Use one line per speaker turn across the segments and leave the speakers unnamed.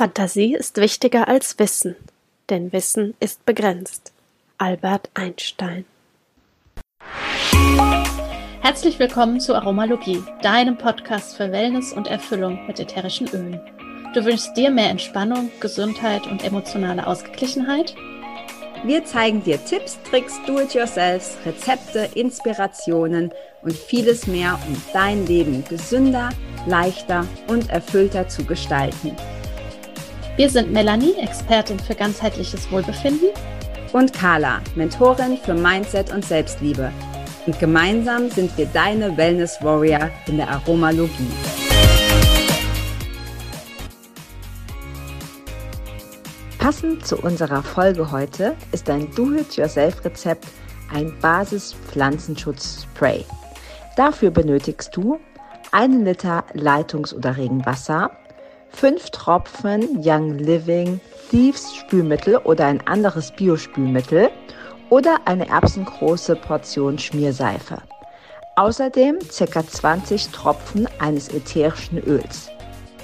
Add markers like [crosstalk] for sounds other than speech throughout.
Fantasie ist wichtiger als Wissen, denn Wissen ist begrenzt. Albert Einstein. Herzlich willkommen zu Aromalogie, deinem Podcast für Wellness und Erfüllung mit ätherischen Ölen. Du wünschst dir mehr Entspannung, Gesundheit und emotionale Ausgeglichenheit?
Wir zeigen dir Tipps, Tricks, Do-it-yourselfs, Rezepte, Inspirationen und vieles mehr, um dein Leben gesünder, leichter und erfüllter zu gestalten.
Wir sind Melanie, Expertin für ganzheitliches Wohlbefinden.
Und Carla, Mentorin für Mindset und Selbstliebe. Und gemeinsam sind wir deine Wellness Warrior in der Aromalogie. Passend zu unserer Folge heute ist ein Do-it-yourself-Rezept ein Basis-Pflanzenschutz-Spray. Dafür benötigst du einen Liter Leitungs- oder Regenwasser, 5 Tropfen Young Living Thieves Spülmittel oder ein anderes Biospülmittel oder eine erbsengroße Portion Schmierseife. Außerdem ca. 20 Tropfen eines ätherischen Öls.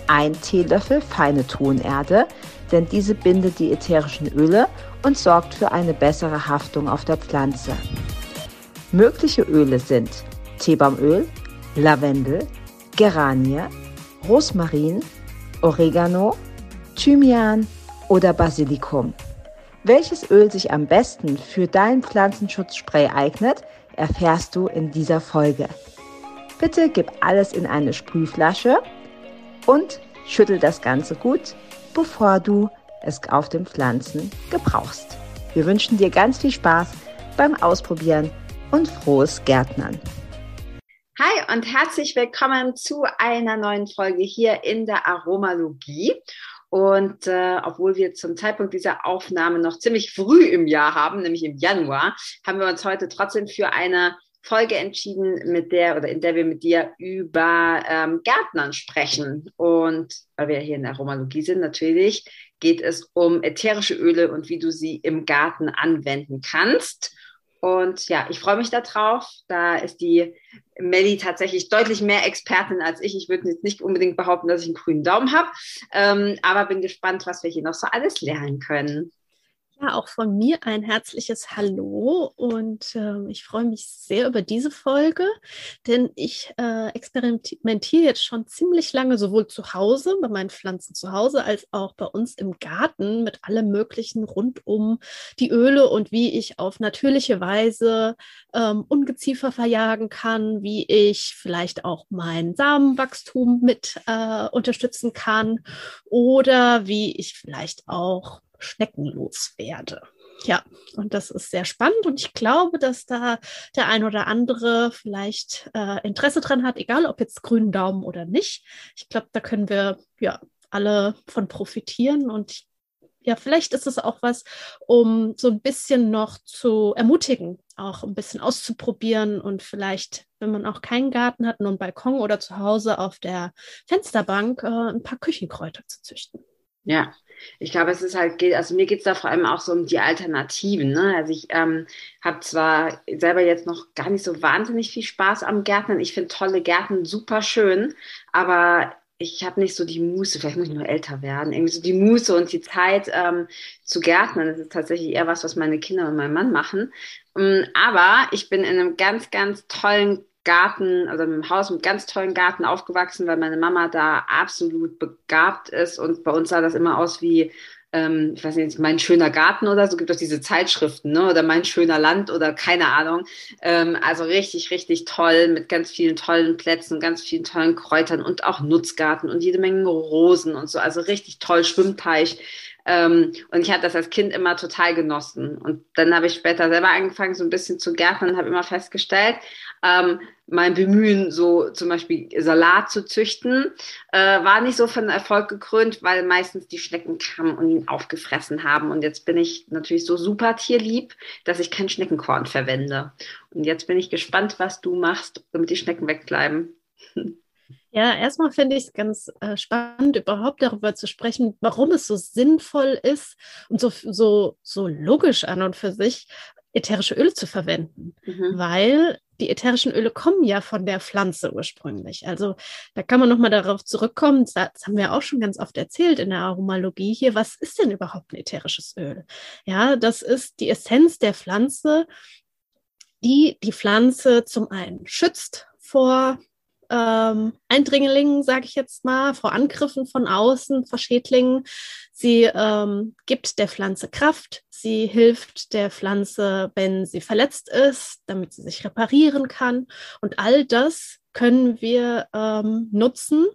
Ein Teelöffel feine Tonerde, denn diese bindet die ätherischen Öle und sorgt für eine bessere Haftung auf der Pflanze. Mögliche Öle sind Teebaumöl, Lavendel, Geranie, Rosmarin, Oregano, Thymian oder Basilikum. Welches Öl sich am besten für dein Pflanzenschutzspray eignet, erfährst du in dieser Folge. Bitte gib alles in eine Sprühflasche und schüttel das Ganze gut, bevor du es auf den Pflanzen gebrauchst. Wir wünschen dir ganz viel Spaß beim Ausprobieren und frohes Gärtnern. Hi und herzlich willkommen zu einer neuen Folge hier in der Aromalogie. Und äh, obwohl wir zum Zeitpunkt dieser Aufnahme noch ziemlich früh im Jahr haben, nämlich im Januar, haben wir uns heute trotzdem für eine Folge entschieden, mit der oder in der wir mit dir über ähm, Gärtnern sprechen. Und weil wir hier in der Aromalogie sind, natürlich geht es um ätherische Öle und wie du sie im Garten anwenden kannst. Und ja, ich freue mich darauf. Da ist die Melli tatsächlich deutlich mehr Expertin als ich. Ich würde jetzt nicht unbedingt behaupten, dass ich einen grünen Daumen habe, ähm, aber bin gespannt, was wir hier noch so alles lernen können.
Ja, auch von mir ein herzliches Hallo und äh, ich freue mich sehr über diese Folge, denn ich äh, experimentiere jetzt schon ziemlich lange sowohl zu Hause, bei meinen Pflanzen zu Hause, als auch bei uns im Garten mit allem Möglichen rund um die Öle und wie ich auf natürliche Weise ähm, Ungeziefer verjagen kann, wie ich vielleicht auch mein Samenwachstum mit äh, unterstützen kann oder wie ich vielleicht auch schneckenlos werde. Ja, und das ist sehr spannend und ich glaube, dass da der ein oder andere vielleicht äh, Interesse dran hat, egal ob jetzt grünen Daumen oder nicht. Ich glaube, da können wir ja alle von profitieren und ja, vielleicht ist es auch was, um so ein bisschen noch zu ermutigen, auch ein bisschen auszuprobieren und vielleicht, wenn man auch keinen Garten hat, nur einen Balkon oder zu Hause auf der Fensterbank äh, ein paar Küchenkräuter zu züchten.
Ja, ich glaube, es ist halt, also mir geht es da vor allem auch so um die Alternativen. Ne? Also ich ähm, habe zwar selber jetzt noch gar nicht so wahnsinnig viel Spaß am Gärtnern. Ich finde tolle Gärten super schön, aber ich habe nicht so die Muße, vielleicht muss ich nur älter werden, irgendwie so die Muße und die Zeit ähm, zu gärtnern. Das ist tatsächlich eher was, was meine Kinder und mein Mann machen. Ähm, aber ich bin in einem ganz, ganz tollen Garten, also im Haus mit ganz tollen Garten aufgewachsen, weil meine Mama da absolut begabt ist und bei uns sah das immer aus wie, ähm, ich weiß nicht, mein schöner Garten oder so, gibt es diese Zeitschriften, ne? oder mein schöner Land oder keine Ahnung. Ähm, also richtig, richtig toll mit ganz vielen tollen Plätzen, ganz vielen tollen Kräutern und auch Nutzgarten und jede Menge Rosen und so, also richtig toll, Schwimmteich. Ähm, und ich habe das als Kind immer total genossen. Und dann habe ich später selber angefangen, so ein bisschen zu gärtnern und habe immer festgestellt, ähm, mein Bemühen, so zum Beispiel Salat zu züchten, äh, war nicht so von Erfolg gekrönt, weil meistens die Schnecken kamen und ihn aufgefressen haben. Und jetzt bin ich natürlich so super tierlieb, dass ich kein Schneckenkorn verwende. Und jetzt bin ich gespannt, was du machst, damit die Schnecken wegbleiben. [laughs]
Ja, erstmal finde ich es ganz äh, spannend, überhaupt darüber zu sprechen, warum es so sinnvoll ist und so, so, so logisch an und für sich, ätherische Öle zu verwenden. Mhm. Weil die ätherischen Öle kommen ja von der Pflanze ursprünglich. Also da kann man nochmal darauf zurückkommen. Das haben wir auch schon ganz oft erzählt in der Aromalogie hier. Was ist denn überhaupt ein ätherisches Öl? Ja, das ist die Essenz der Pflanze, die die Pflanze zum einen schützt vor ähm, Eindringlingen, sage ich jetzt mal, vor Angriffen von außen, vor Schädlingen. Sie ähm, gibt der Pflanze Kraft. Sie hilft der Pflanze, wenn sie verletzt ist, damit sie sich reparieren kann. Und all das können wir ähm, nutzen,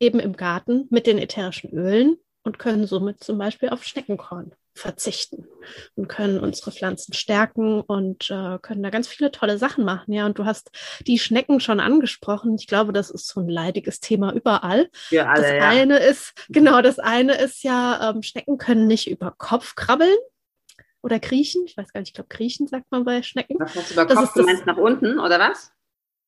eben im Garten mit den ätherischen Ölen und können somit zum Beispiel auf Schneckenkorn verzichten und können unsere Pflanzen stärken und äh, können da ganz viele tolle Sachen machen. Ja, und du hast die Schnecken schon angesprochen. Ich glaube, das ist so ein leidiges Thema überall.
Für alle,
das
ja.
eine ist, genau, das eine ist ja, ähm, Schnecken können nicht über Kopf krabbeln oder kriechen. Ich weiß gar nicht, ich glaube, kriechen sagt man bei Schnecken.
Was hast du über
Das
Kopf? meinst nach unten, oder was?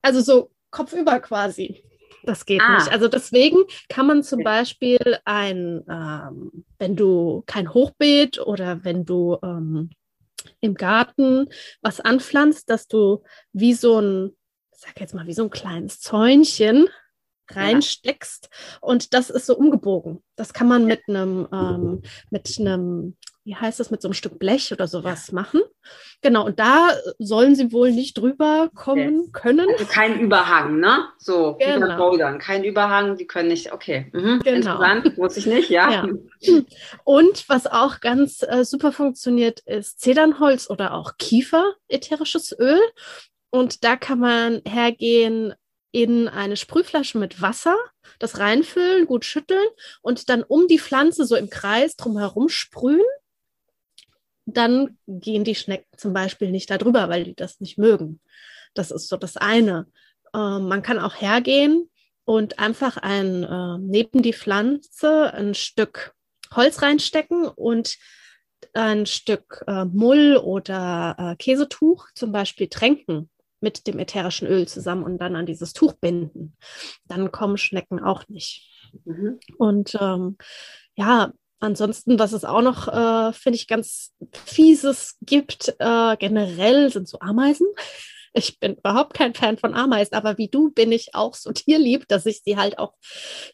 Also so kopfüber quasi. Das geht
Ah.
nicht. Also deswegen kann man zum Beispiel ein, ähm, wenn du kein Hochbeet oder wenn du ähm, im Garten was anpflanzt, dass du wie so ein, ich sag jetzt mal, wie so ein kleines Zäunchen reinsteckst und das ist so umgebogen. Das kann man mit einem, ähm, mit einem, wie heißt das, mit so einem Stück Blech oder sowas machen. Genau, und da sollen sie wohl nicht drüber kommen können.
Also kein Überhang, ne? So, wie
Genau.
bei Bouldern. Kein Überhang, die können nicht, okay. Mhm.
Genau.
Interessant, wusste ich nicht, ja.
Ja. Und was auch ganz äh, super funktioniert, ist Zedernholz oder auch Kiefer, ätherisches Öl. Und da kann man hergehen in eine Sprühflasche mit Wasser, das reinfüllen, gut schütteln und dann um die Pflanze so im Kreis drumherum sprühen. Dann gehen die Schnecken zum Beispiel nicht darüber, weil die das nicht mögen. Das ist so das eine. Ähm, man kann auch hergehen und einfach ein, äh, neben die Pflanze ein Stück Holz reinstecken und ein Stück äh, Mull oder äh, Käsetuch zum Beispiel tränken mit dem ätherischen Öl zusammen und dann an dieses Tuch binden. Dann kommen Schnecken auch nicht.
Mhm.
Und ähm, ja, ansonsten, was es auch noch, äh, finde ich, ganz Fieses gibt, äh, generell sind so Ameisen. Ich bin überhaupt kein Fan von Ameisen, aber wie du bin ich auch so [laughs] tierlieb, dass ich sie halt auch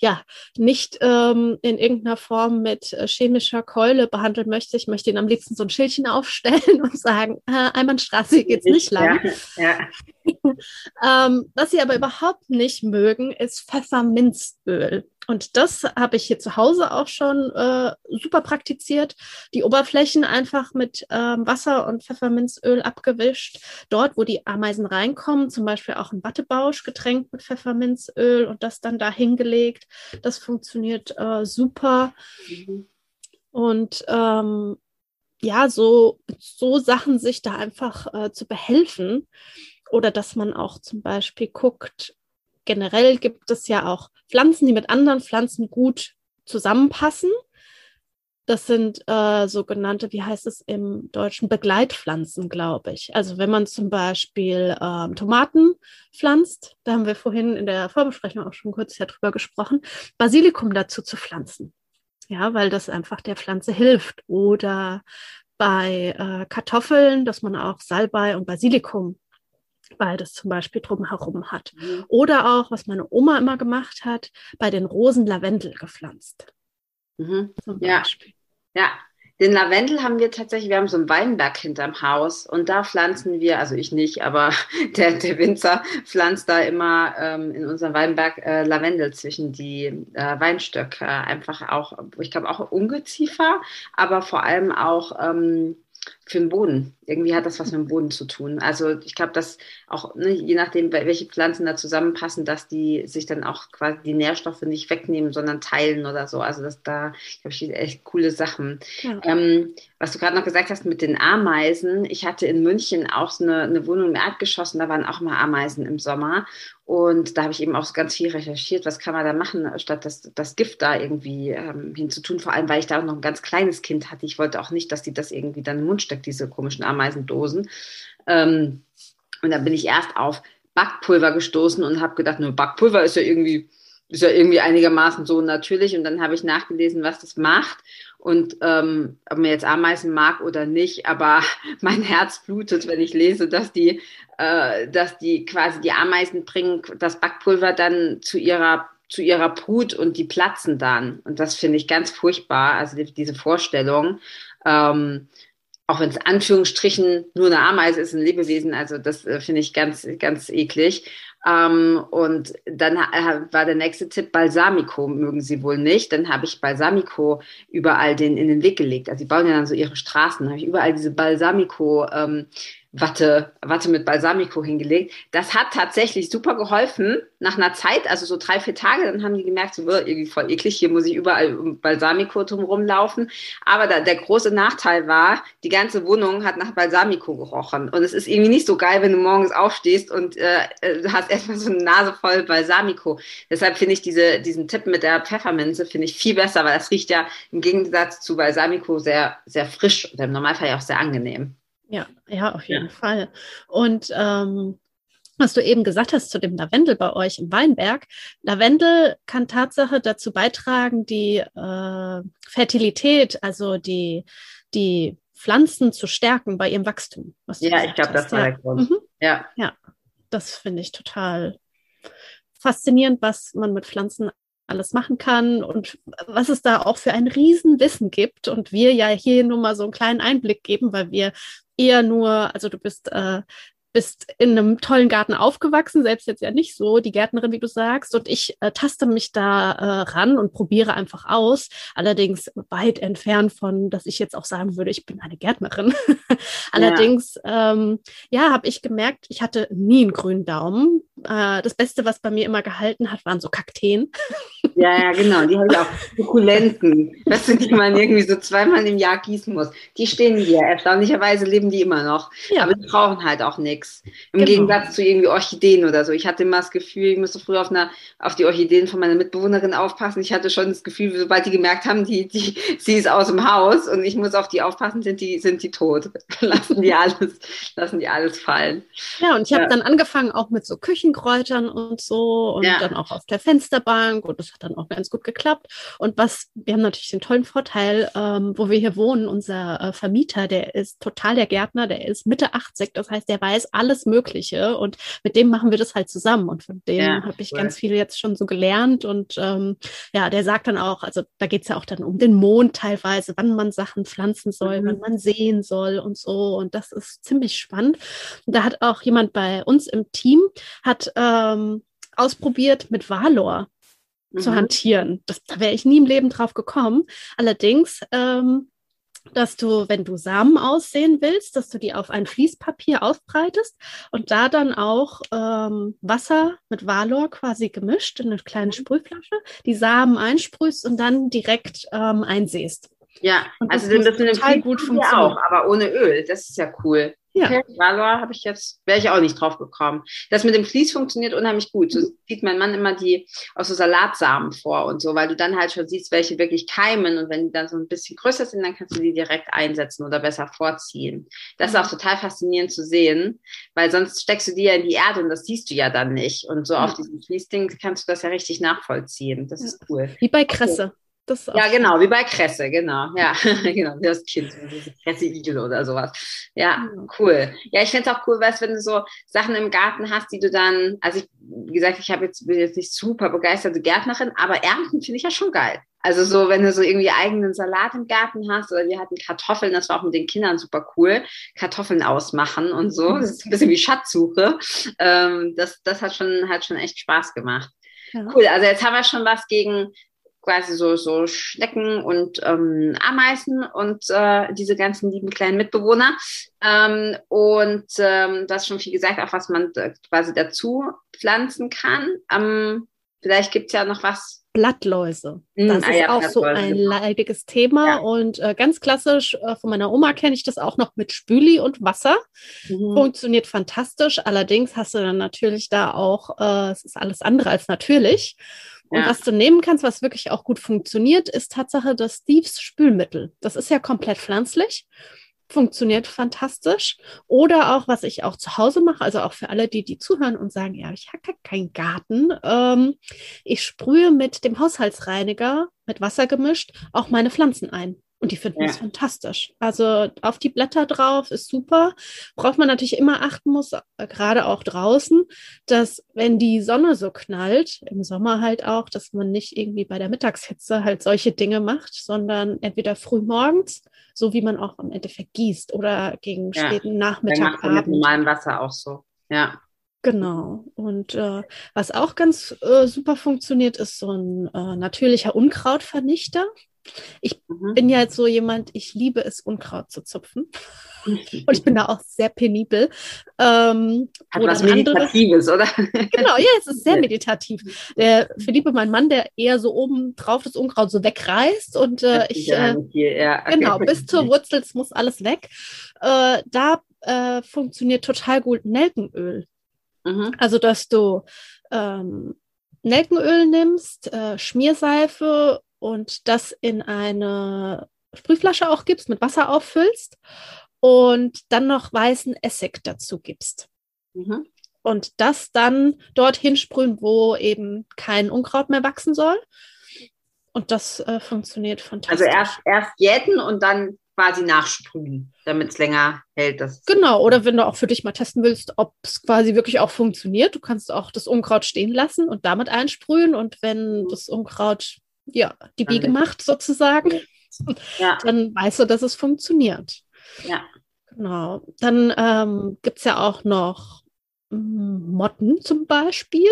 ja nicht ähm, in irgendeiner Form mit äh, chemischer Keule behandeln möchte. Ich möchte ihnen am liebsten so ein Schildchen [laughs] aufstellen und sagen, äh, Einbahnstraße geht's nicht lang.
Ja, ja. [laughs]
Ähm, was sie aber überhaupt nicht mögen, ist Pfefferminzöl. Und das habe ich hier zu Hause auch schon äh, super praktiziert. Die Oberflächen einfach mit ähm, Wasser und Pfefferminzöl abgewischt. Dort, wo die Ameisen reinkommen, zum Beispiel auch ein Wattebausch getränkt mit Pfefferminzöl und das dann da hingelegt. Das funktioniert äh, super. Und ähm, ja, so, so Sachen sich da einfach äh, zu behelfen. Oder dass man auch zum Beispiel guckt, generell gibt es ja auch Pflanzen, die mit anderen Pflanzen gut zusammenpassen. Das sind äh, sogenannte, wie heißt es im Deutschen, Begleitpflanzen, glaube ich. Also wenn man zum Beispiel ähm, Tomaten pflanzt, da haben wir vorhin in der Vorbesprechung auch schon kurz ja drüber gesprochen, Basilikum dazu zu pflanzen. Ja, weil das einfach der Pflanze hilft. Oder bei äh, Kartoffeln, dass man auch Salbei und Basilikum beides zum Beispiel drumherum hat.
Mhm.
Oder auch, was meine Oma immer gemacht hat, bei den Rosen Lavendel gepflanzt.
Mhm. Ja. Ja, den Lavendel haben wir tatsächlich, wir haben so einen Weinberg hinterm Haus und da pflanzen wir, also ich nicht, aber [laughs] der, der Winzer pflanzt da immer ähm, in unserem Weinberg äh, Lavendel zwischen die äh, Weinstöcke. Einfach auch, ich glaube auch Ungeziefer, aber vor allem auch ähm, für den Boden. Irgendwie hat das was mit dem Boden zu tun. Also ich glaube, dass auch, ne, je nachdem, welche Pflanzen da zusammenpassen, dass die sich dann auch quasi die Nährstoffe nicht wegnehmen, sondern teilen oder so. Also das da, glaube ich, echt coole Sachen.
Ja.
Ähm, was du gerade noch gesagt hast mit den Ameisen, ich hatte in München auch so eine, eine Wohnung im Erdgeschoss und da waren auch mal Ameisen im Sommer. Und da habe ich eben auch so ganz viel recherchiert, was kann man da machen, statt das, das Gift da irgendwie ähm, hinzutun. Vor allem, weil ich da auch noch ein ganz kleines Kind hatte. Ich wollte auch nicht, dass die das irgendwie dann im Mund steckt, diese komischen Ameisendosen. Ähm, und dann bin ich erst auf Backpulver gestoßen und habe gedacht, nur Backpulver ist ja irgendwie ist ja irgendwie einigermaßen so natürlich. Und dann habe ich nachgelesen, was das macht. Und ähm, ob man jetzt Ameisen mag oder nicht, aber [laughs] mein Herz blutet, wenn ich lese, dass die, äh, dass die quasi die Ameisen bringen das Backpulver dann zu ihrer zu ihrer Brut und die platzen dann. Und das finde ich ganz furchtbar, also die, diese Vorstellung. Ähm, auch wenn es Anführungsstrichen nur eine Ameise ist, ein Lebewesen, also das äh, finde ich ganz, ganz eklig. Ähm, und dann äh, war der nächste Tipp Balsamico, mögen sie wohl nicht. Dann habe ich Balsamico überall den, in den Weg gelegt. Also sie bauen ja dann so ihre Straßen, habe ich überall diese Balsamico ähm, Watte, Watte mit Balsamico hingelegt. Das hat tatsächlich super geholfen. Nach einer Zeit, also so drei, vier Tage, dann haben die gemerkt, so irgendwie voll eklig, hier muss ich überall Balsamico drum rumlaufen. Aber da, der große Nachteil war, die ganze Wohnung hat nach Balsamico gerochen. Und es ist irgendwie nicht so geil, wenn du morgens aufstehst und äh, äh hast erstmal so eine Nase voll Balsamico. Deshalb finde ich diese, diesen Tipp mit der Pfefferminze finde ich viel besser, weil das riecht ja im Gegensatz zu Balsamico sehr, sehr frisch und im Normalfall ja auch sehr angenehm.
Ja, ja, auf jeden ja. Fall. Und ähm, was du eben gesagt hast zu dem Lavendel bei euch im Weinberg. Lavendel kann Tatsache dazu beitragen, die äh, Fertilität, also die, die Pflanzen zu stärken bei ihrem Wachstum.
ja, ich glaube, das war der Grund. Mhm.
Ja. ja, das finde ich total faszinierend, was man mit Pflanzen alles machen kann und was es da auch für ein Riesenwissen gibt und wir ja hier nur mal so einen kleinen Einblick geben, weil wir eher nur, also du bist äh, bist in einem tollen Garten aufgewachsen, selbst jetzt ja nicht so, die Gärtnerin, wie du sagst. Und ich äh, taste mich da äh, ran und probiere einfach aus. Allerdings weit entfernt von, dass ich jetzt auch sagen würde, ich bin eine Gärtnerin. [laughs] Allerdings, ja, ähm, ja habe ich gemerkt, ich hatte nie einen grünen Daumen. Äh, das Beste, was bei mir immer gehalten hat, waren so Kakteen.
Ja, ja, genau. Die habe ich auch. [laughs] Sukulenten. Weißt du, die man irgendwie so zweimal im Jahr gießen muss. Die stehen hier. Erstaunlicherweise leben die immer noch. Ja. Aber die brauchen halt auch nichts. Im genau. Gegensatz zu irgendwie Orchideen oder so. Ich hatte immer das Gefühl, ich musste früher auf, einer, auf die Orchideen von meiner Mitbewohnerin aufpassen. Ich hatte schon das Gefühl, sobald die gemerkt haben, die, die, [laughs] sie ist aus dem Haus und ich muss auf die aufpassen, sind die, sind die tot. [laughs] lassen die alles, lassen die alles fallen.
Ja, und ich habe ja. dann angefangen auch mit so Küchenkräutern und so und ja. dann auch auf der Fensterbank und das hat dann auch ganz gut geklappt. Und was, wir haben natürlich den tollen Vorteil, ähm, wo wir hier wohnen, unser äh, Vermieter, der ist total der Gärtner, der ist Mitte 80, das heißt, der weiß alles Mögliche und mit dem machen wir das halt zusammen und von dem ja, habe ich cool. ganz viel jetzt schon so gelernt und ähm, ja, der sagt dann auch, also da geht es ja auch dann um den Mond teilweise, wann man Sachen pflanzen soll, mhm. wann man sehen soll und so und das ist ziemlich spannend. Und da hat auch jemand bei uns im Team hat ähm, ausprobiert mit Valor zu mhm. hantieren. Das, da wäre ich nie im Leben drauf gekommen. Allerdings ähm, dass du, wenn du Samen aussehen willst, dass du die auf ein Fließpapier aufbreitest und da dann auch ähm, Wasser mit Valor quasi gemischt in eine kleine mhm. Sprühflasche, die Samen einsprühst und dann direkt ähm, einsäst.
Ja, also das, das total gut funktioniert. auch, aber ohne Öl. Das ist ja cool. Ja. Okay, Valor habe ich jetzt, wäre ich auch nicht drauf gekommen. Das mit dem Fließ funktioniert unheimlich gut. So sieht mein Mann immer die aus so Salatsamen vor und so, weil du dann halt schon siehst, welche wirklich keimen und wenn die dann so ein bisschen größer sind, dann kannst du die direkt einsetzen oder besser vorziehen. Das ist auch total faszinierend zu sehen, weil sonst steckst du die ja in die Erde und das siehst du ja dann nicht. Und so auf diesem Fließding kannst du das ja richtig nachvollziehen. Das ist cool.
Wie bei Kresse.
Das ja, genau, wie bei Kresse, genau. Ja, [laughs] genau, wie das Kind, Kresse-Igel oder sowas. Ja, cool. Ja, ich finde es auch cool, weißt, wenn du so Sachen im Garten hast, die du dann, also ich, wie gesagt, ich habe jetzt, bin jetzt nicht super begeisterte Gärtnerin, aber Ernten finde ich ja schon geil. Also so, wenn du so irgendwie eigenen Salat im Garten hast oder wir hatten Kartoffeln, das war auch mit den Kindern super cool, Kartoffeln ausmachen und so. Das ist ein bisschen wie Schatzsuche. Ähm, das, das hat schon, hat schon echt Spaß gemacht. Ja. Cool, also jetzt haben wir schon was gegen quasi so, so Schnecken und ähm, Ameisen und äh, diese ganzen lieben kleinen Mitbewohner. Ähm, und ähm, das schon viel gesagt, auch was man quasi dazu pflanzen kann. Ähm, vielleicht gibt's ja noch was.
Blattläuse. Hm, das ah, ist ja, auch so ein leidiges Thema. Ja. Und äh, ganz klassisch, äh, von meiner Oma kenne ich das auch noch mit Spüli und Wasser. Mhm. Funktioniert fantastisch. Allerdings hast du dann natürlich da auch, äh, es ist alles andere als natürlich. Und ja. was du nehmen kannst, was wirklich auch gut funktioniert, ist Tatsache das Steves Spülmittel. Das ist ja komplett pflanzlich. funktioniert fantastisch. Oder auch, was ich auch zu Hause mache, also auch für alle, die, die zuhören und sagen, ja, ich habe keinen Garten. Ähm, ich sprühe mit dem Haushaltsreiniger, mit Wasser gemischt, auch meine Pflanzen ein. Und die finden es fantastisch. Also auf die Blätter drauf ist super. Braucht man natürlich immer achten muss, äh, gerade auch draußen, dass wenn die Sonne so knallt, im Sommer halt auch, dass man nicht irgendwie bei der Mittagshitze halt solche Dinge macht, sondern entweder früh morgens, so wie man auch im Endeffekt gießt, oder gegen ja. späten Nachmittag.
Abend. Mit normalem Wasser auch so. Ja.
Genau. Und äh, was auch ganz äh, super funktioniert, ist so ein äh, natürlicher Unkrautvernichter. Ich mhm. bin ja jetzt so jemand, ich liebe es, Unkraut zu zupfen. Und ich bin da auch sehr penibel.
Ähm, Hat was Meditatives, andere,
oder? Genau, ja, es ist sehr meditativ. Der Philippe, mein Mann, der eher so oben drauf das Unkraut so wegreißt und äh, ich, äh, ja. genau, [laughs] bis zur Wurzel, es muss alles weg. Äh, da äh, funktioniert total gut Nelkenöl. Mhm. Also, dass du ähm, Nelkenöl nimmst, äh, Schmierseife und das in eine Sprühflasche auch gibst, mit Wasser auffüllst und dann noch weißen Essig dazu gibst. Mhm. Und das dann dorthin sprühen, wo eben kein Unkraut mehr wachsen soll. Und das äh, funktioniert fantastisch.
Also erst, erst jäten und dann quasi nachsprühen, damit es länger hält. Das
genau, oder wenn du auch für dich mal testen willst, ob es quasi wirklich auch funktioniert, du kannst auch das Unkraut stehen lassen und damit einsprühen. Und wenn das Unkraut ja, die Biege macht sozusagen, ja. dann weißt du, dass es funktioniert.
Ja.
Genau. Dann ähm, gibt es ja auch noch Motten zum Beispiel.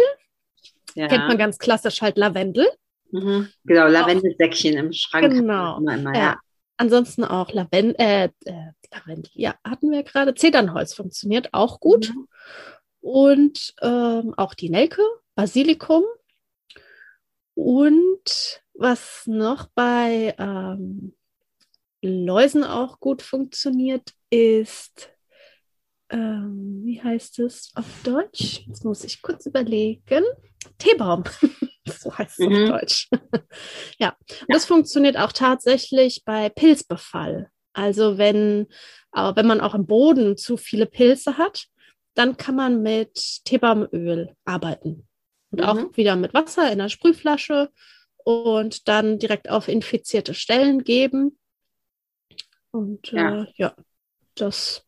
Ja. Kennt man ganz klassisch halt Lavendel.
Mhm. Genau, Lavendelsäckchen im Schrank.
Genau. Immer, ja. ja. Ansonsten auch Lavendel, äh, äh, Lavendel, ja, hatten wir gerade. Zedernholz funktioniert auch gut. Mhm. Und ähm, auch die Nelke, Basilikum. Und was noch bei ähm, Läusen auch gut funktioniert, ist, ähm, wie heißt es auf Deutsch? Jetzt muss ich kurz überlegen. Teebaum. [laughs] so heißt es mhm. auf Deutsch. [laughs] ja, und das funktioniert auch tatsächlich bei Pilzbefall. Also wenn, äh, wenn man auch im Boden zu viele Pilze hat, dann kann man mit Teebaumöl arbeiten. Und mhm. auch wieder mit Wasser in der Sprühflasche und dann direkt auf infizierte Stellen geben. Und ja, äh, ja das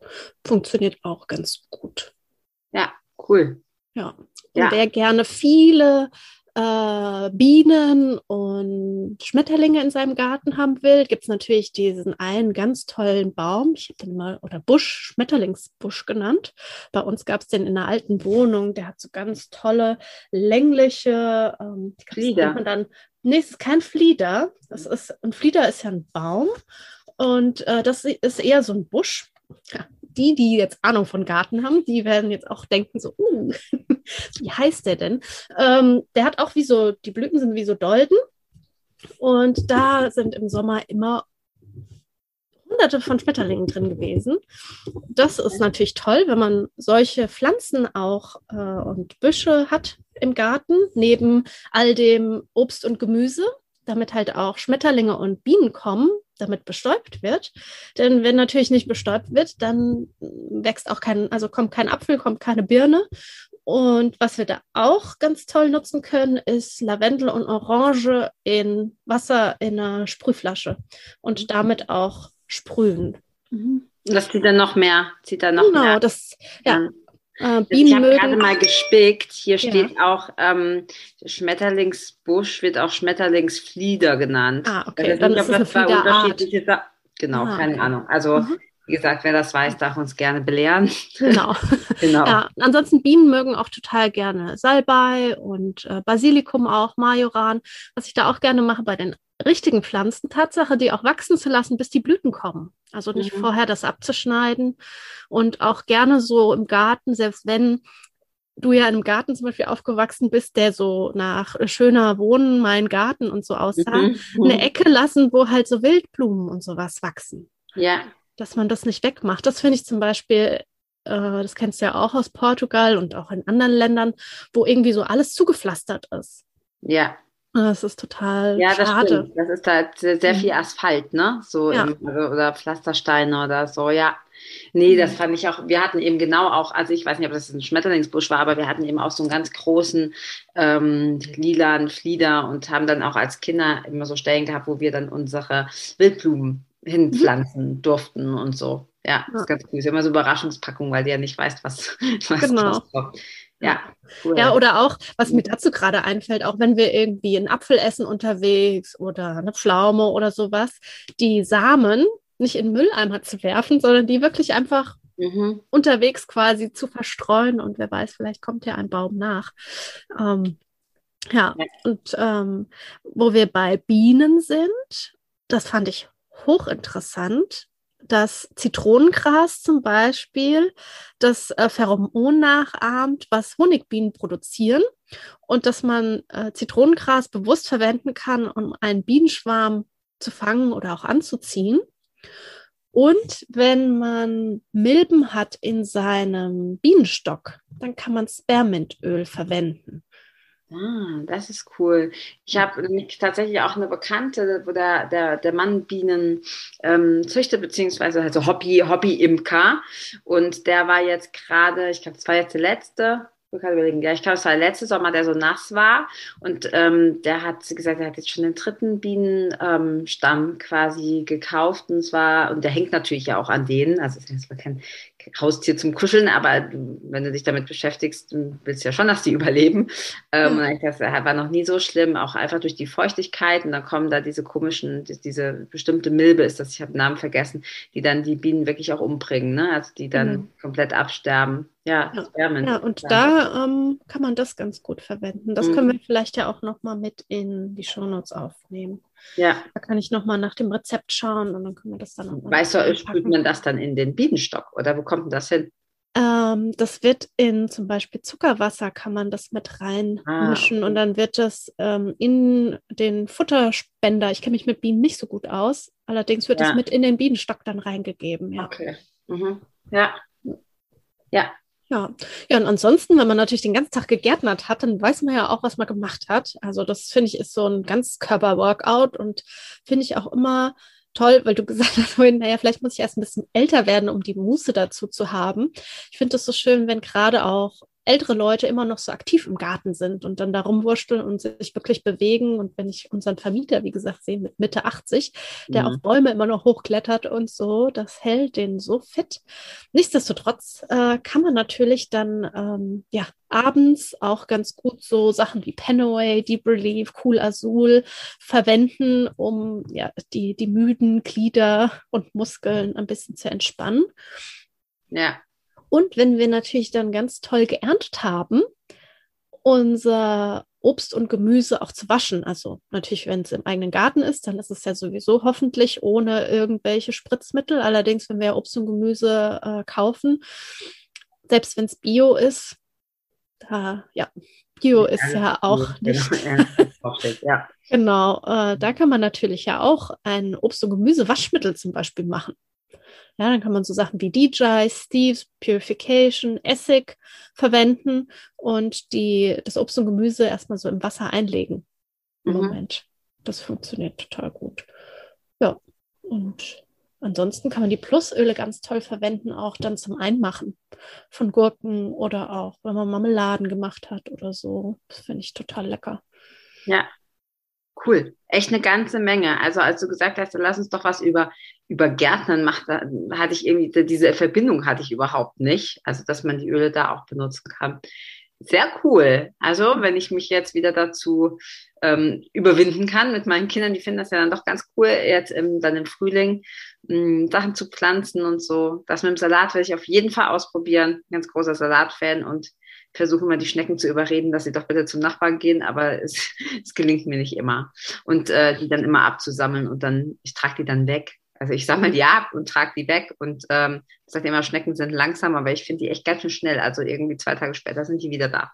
funktioniert auch ganz gut.
Ja, cool.
Ja. Und ja. wer gerne viele äh, Bienen und Schmetterlinge in seinem Garten haben will, gibt es natürlich diesen einen ganz tollen Baum. Ich habe den mal, oder Busch, Schmetterlingsbusch genannt. Bei uns gab es den in einer alten Wohnung. Der hat so ganz tolle, längliche, ähm,
Flieder.
Man dann, nee, es ist kein Flieder. Das ist, ein Flieder ist ja ein Baum. Und äh, das ist eher so ein Busch. Ja, die, die jetzt Ahnung von Garten haben, die werden jetzt auch denken so, uh, [laughs] wie heißt der denn? Ähm, der hat auch wie so, die Blüten sind wie so Dolden. Und da sind im Sommer immer hunderte von Schmetterlingen drin gewesen. Das ist natürlich toll, wenn man solche Pflanzen auch äh, und Büsche hat im Garten, neben all dem Obst und Gemüse, damit halt auch Schmetterlinge und Bienen kommen, damit bestäubt wird. Denn wenn natürlich nicht bestäubt wird, dann wächst auch kein, also kommt kein Apfel, kommt keine Birne. Und was wir da auch ganz toll nutzen können, ist Lavendel und Orange in Wasser in einer Sprühflasche und damit auch sprühen.
Mhm. Das zieht dann noch mehr, zieht dann noch genau, mehr.
Genau, das, ja.
Äh, ich habe gerade mal gespickt. Hier ja. steht auch ähm, Schmetterlingsbusch wird auch Schmetterlingsflieder genannt.
Ah, okay. Dann nicht, ist das zwei unterschiedliche
Genau, ah, keine okay. Ahnung. Also mhm. wie gesagt, wer das weiß, darf uns gerne belehren. [laughs]
Genau. [laughs] genau. Ja, ansonsten Bienen mögen auch total gerne Salbei und äh, Basilikum auch, Majoran. Was ich da auch gerne mache bei den richtigen Pflanzen, Tatsache, die auch wachsen zu lassen, bis die Blüten kommen. Also nicht mhm. vorher das abzuschneiden und auch gerne so im Garten, selbst wenn du ja in einem Garten zum Beispiel aufgewachsen bist, der so nach schöner Wohnen, mein Garten und so aussah, mhm. eine. Ecke lassen, wo halt so Wildblumen und sowas wachsen.
Ja.
Dass man das nicht wegmacht. Das finde ich zum Beispiel, äh, das kennst du ja auch aus Portugal und auch in anderen Ländern, wo irgendwie so alles zugepflastert ist.
Ja.
Das ist total
ja, das
schade.
Stimmt. Das ist halt sehr, sehr viel Asphalt, ne? So
Ja.
im, also, oder Pflastersteine oder so, ja. Nee, das fand ich auch, wir hatten eben genau auch, also ich weiß nicht, ob das ein Schmetterlingsbusch war, aber wir hatten eben auch so einen ganz großen ähm, lilanen Flieder und haben dann auch als Kinder immer so Stellen gehabt, wo wir dann unsere Wildblumen hinpflanzen durften und so. Ja, das ist ganz cool. Ist ja immer so Überraschungspackung, weil du ja nicht weißt, was, [laughs] was
Genau.
kommt. Ja, cool.
Ja, oder auch, was mir dazu gerade einfällt, auch wenn wir irgendwie einen Apfel essen unterwegs oder eine Pflaume oder sowas, die Samen nicht in Mülleimer zu werfen, sondern die wirklich einfach
mhm.
unterwegs quasi zu verstreuen und wer weiß, vielleicht kommt ja ein Baum nach. Ähm, ja,
Ja.
und ähm, wo wir bei Bienen sind, das fand ich hochinteressant, dass Zitronengras zum Beispiel das äh, Pheromon nachahmt, was Honigbienen produzieren und dass man äh, Zitronengras bewusst verwenden kann, um einen Bienenschwarm zu fangen oder auch anzuziehen. Und wenn man Milben hat in seinem Bienenstock, dann kann man Spermintöl verwenden.
Ah, das ist cool. Ich habe nämlich tatsächlich auch eine Bekannte, wo der, der, der Mann Bienen ähm, züchtet, beziehungsweise also Hobby, Hobby-Imker. Und der war jetzt gerade, ich glaube, das war jetzt der letzte, ich kann überlegen, ja, ich glaube, es war der letzte Sommer, der so nass war. Und ähm, der hat gesagt, er hat jetzt schon den dritten Bienenstamm ähm, quasi gekauft. Und zwar, und der hängt natürlich ja auch an denen. Also es ist kein Haustier zum Kuscheln, aber du, wenn du dich damit beschäftigst, du willst ja schon, dass die [laughs] überleben. Ähm, und das war noch nie so schlimm, auch einfach durch die Feuchtigkeit. Und dann kommen da diese komischen, die- diese bestimmte Milbe ist das, ich habe den Namen vergessen, die dann die Bienen wirklich auch umbringen, ne? Also die dann
Genau.
komplett absterben. Ja,
Ja. Ja, und da ähm, kann man das ganz gut verwenden. Das
Mhm.
können wir vielleicht ja auch nochmal mit in die Shownotes aufnehmen.
Ja,
Da kann ich nochmal nach dem Rezept schauen und dann können wir das dann
weißt du, sprüht man das dann in den Bienenstock oder wo kommt denn das hin?
Ähm, das wird in zum Beispiel Zuckerwasser, kann man das mit reinmischen
Ah,
und dann wird das ähm, in den Futterspender, ich kenne mich mit Bienen nicht so gut aus, allerdings wird
Ja.
das mit in den Bienenstock dann reingegeben. Ja.
Okay. Mhm. Ja. Ja.
Ja. ja, und ansonsten, wenn man natürlich den ganzen Tag gegärtnert hat, dann weiß man ja auch, was man gemacht hat. Also das finde ich ist so ein Ganzkörper-Workout und finde ich auch immer toll, weil du [laughs] gesagt hast vorhin, naja, vielleicht muss ich erst ein bisschen älter werden, um die Muße dazu zu haben. Ich finde es so schön, wenn gerade auch ältere Leute immer noch so aktiv im Garten sind und dann da rumwursteln und sich wirklich bewegen. Und wenn ich unseren Vermieter, wie gesagt, sehe mit Mitte 80, der
Mhm.
auf Bäume immer noch hochklettert und so, das hält den so fit. Nichtsdestotrotz äh, kann man natürlich dann ähm, ja abends auch ganz gut so Sachen wie Penaway, Deep Relief, Cool Azul verwenden, um ja die, die müden Glieder und Muskeln ein bisschen zu entspannen.
Ja.
Und wenn wir natürlich dann ganz toll geerntet haben, unser Obst und Gemüse auch zu waschen. Also natürlich, wenn es im eigenen Garten ist, dann ist es ja sowieso hoffentlich ohne irgendwelche Spritzmittel. Allerdings, wenn wir Obst und Gemüse äh, kaufen, selbst wenn es Bio ist, da, ja, Bio ist ja auch
Genau,
nicht.
Ja, [laughs] draufsteht, ja.
Genau, äh, da kann man natürlich ja auch ein Obst- und Gemüse-Waschmittel zum Beispiel machen. Ja, dann kann man so Sachen wie DJ, Steves, Purification, Essig verwenden und die, das Obst und Gemüse erstmal so im Wasser einlegen. Im
Mhm.
Moment. Das funktioniert total gut. Ja, und ansonsten kann man die Plusöle ganz toll verwenden, auch dann zum Einmachen von Gurken oder auch, wenn man Marmeladen gemacht hat oder so. Das finde ich total lecker.
Ja, cool. Echt eine ganze Menge. Also als du gesagt hast, lass uns doch was über, über Gärtnern machen, da hatte ich irgendwie, diese Verbindung hatte ich überhaupt nicht. Also, dass man die Öle da auch benutzen kann. Sehr cool. Also, wenn ich mich jetzt wieder dazu ähm, überwinden kann mit meinen Kindern, die finden das ja dann doch ganz cool, jetzt im, dann im Frühling mh, Sachen zu pflanzen und so. Das mit dem Salat werde ich auf jeden Fall ausprobieren. Ganz großer Salatfan und versuche immer die Schnecken zu überreden, dass sie doch bitte zum Nachbarn gehen, aber es, [laughs] es gelingt mir nicht immer. Und äh, die dann immer abzusammeln und dann, ich trage die dann weg. Also ich sammle die ab und trage die weg und ähm, ich sage immer, Schnecken sind langsam, aber ich finde die echt ganz schön schnell. Also irgendwie zwei Tage später sind die wieder da.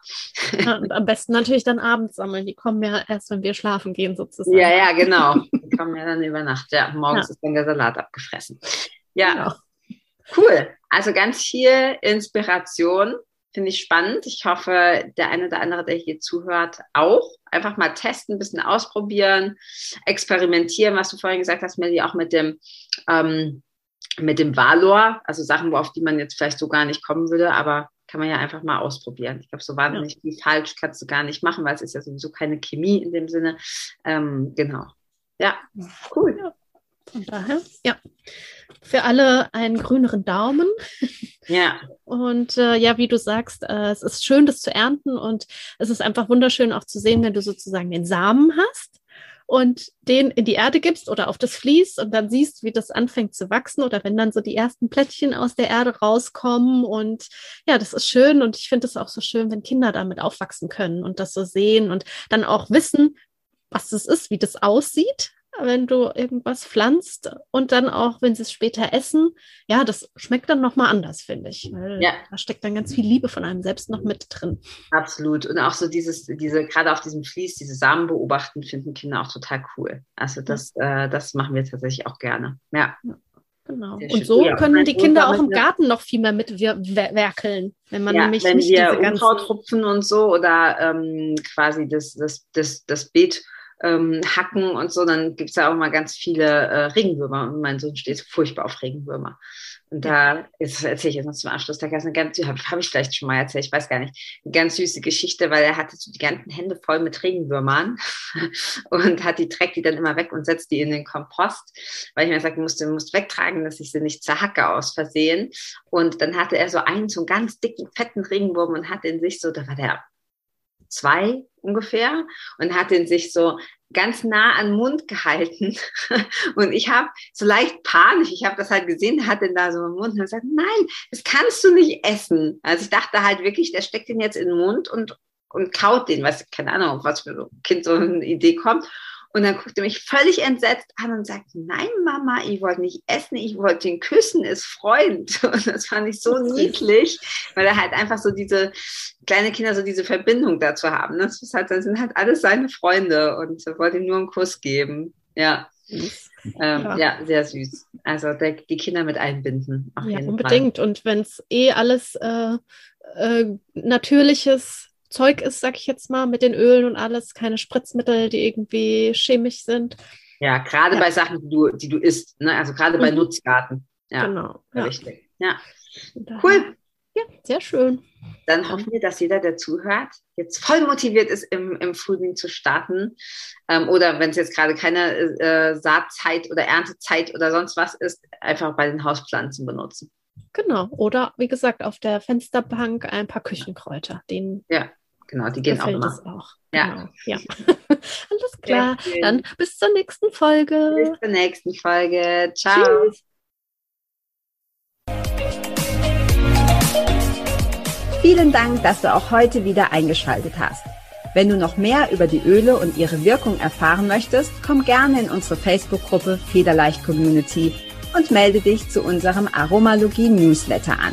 Ja, und am besten natürlich dann abends sammeln. Die kommen ja erst, wenn wir schlafen gehen, sozusagen.
Ja, ja, genau. Die kommen ja dann über Nacht. Ja, morgens
Ja.
ist dann der Salat abgefressen. Ja,
Genau.
cool. Also ganz viel Inspiration Finde ich spannend. Ich hoffe, der eine oder andere, der hier zuhört, auch. Einfach mal testen, ein bisschen ausprobieren, experimentieren, was du vorhin gesagt hast, Melly, auch mit dem, ähm, mit dem Valor, also Sachen, auf die man jetzt vielleicht so gar nicht kommen würde, aber kann man ja einfach mal ausprobieren. Ich glaube, so wahnsinnig ja. viel falsch kannst du gar nicht machen, weil es ist ja sowieso keine Chemie in dem Sinne. Ähm, genau. Ja, cool. Ja.
Von daher, ja. Für alle einen grüneren Daumen.
Ja. [laughs]
Und äh, ja, wie du sagst, äh, es ist schön, das zu ernten und es ist einfach wunderschön auch zu sehen, wenn du sozusagen den Samen hast und den in die Erde gibst oder auf das Vlies und dann siehst, wie das anfängt zu wachsen oder wenn dann so die ersten Plättchen aus der Erde rauskommen und ja, das ist schön und ich finde es auch so schön, wenn Kinder damit aufwachsen können und das so sehen und dann auch wissen, was das ist, wie das aussieht wenn du irgendwas pflanzt und dann auch, wenn sie es später essen, ja, das schmeckt dann nochmal anders, finde ich. Weil ja. da steckt dann ganz viel Liebe von einem selbst noch mit drin.
Absolut. Und auch so dieses, diese, gerade auf diesem Fließ, diese Samen beobachten, finden Kinder auch total cool. Also das, ja. äh, das machen wir tatsächlich auch gerne. Ja. ja.
Genau. und so ja, können die Kinder auch im Garten noch viel mehr mitwerkeln, wenn man ja, nämlich
wenn nicht wir diese ganzen Unkrautrupfen und so oder ähm, quasi das, das, das, das Beet ähm, Hacken und so, dann gibt es ja auch mal ganz viele äh, Regenwürmer und mein Sohn steht furchtbar auf Regenwürmer. Und da ist, erzähle ich jetzt noch zum Abschluss, da gab es eine ganz, habe hab ich vielleicht schon mal erzählt, ich weiß gar nicht, eine ganz süße Geschichte, weil er hatte so die ganzen Hände voll mit Regenwürmern [laughs] und hat die trägt die dann immer weg und setzt die in den Kompost, weil ich mir gesagt musste, musst wegtragen, dass ich sie nicht zerhacke aus Versehen. Und dann hatte er so einen, so einen ganz dicken, fetten Regenwurm und hat in sich so, da war der zwei ungefähr und hat den sich so ganz nah an den Mund gehalten. [laughs] Und ich habe so leicht panisch, ich habe das halt gesehen, hat den da so im Mund und gesagt, nein, das kannst du nicht essen. Also ich dachte halt wirklich, der steckt den jetzt in den Mund und, und kaut den, was, keine Ahnung, was für ein Kind so eine Idee kommt. Und dann guckt er mich völlig entsetzt an und sagt, nein, Mama, ich wollte nicht essen, ich wollte ihn küssen, ist Freund. [laughs] Und das fand ich so niedlich, weil er halt einfach so diese kleine Kinder so diese Verbindung dazu haben. Das, ist halt, das sind halt alles seine Freunde und er wollte ihm nur einen Kuss geben. Ja. Ähm, ja. ja. sehr süß. Also der, die Kinder mit einbinden.
ja, unbedingt. Fall. Und wenn es eh alles äh, äh, natürliches Zeug ist, sag ich jetzt mal, mit den Ölen und alles, keine Spritzmittel, die irgendwie chemisch sind.
Ja, gerade ja. bei Sachen, die du, die du isst, ne? also gerade bei mhm. Nutzgarten. Ja,
genau.
Ja. Richtig. Ja. Cool.
Ja, sehr schön.
Dann hoffen wir, dass jeder, der zuhört, jetzt voll motiviert ist, im, im Frühling zu starten. Ähm, oder wenn es jetzt gerade keine äh, Saatzeit oder Erntezeit oder sonst was ist, einfach bei den Hauspflanzen benutzen.
Genau. Oder wie gesagt, auf der Fensterbank ein paar Küchenkräuter. Den
ja, genau, die gehen auch immer.
Das auch. Ja. Genau. ja. [laughs] Alles klar. Dann bis zur nächsten Folge.
Bis zur nächsten Folge. Ciao. Tschüss.
Vielen Dank, dass du auch heute wieder eingeschaltet hast. Wenn du noch mehr über die Öle und ihre Wirkung erfahren möchtest, komm gerne in unsere Facebook-Gruppe Federleicht Community und melde dich zu unserem Aromalogie-Newsletter an.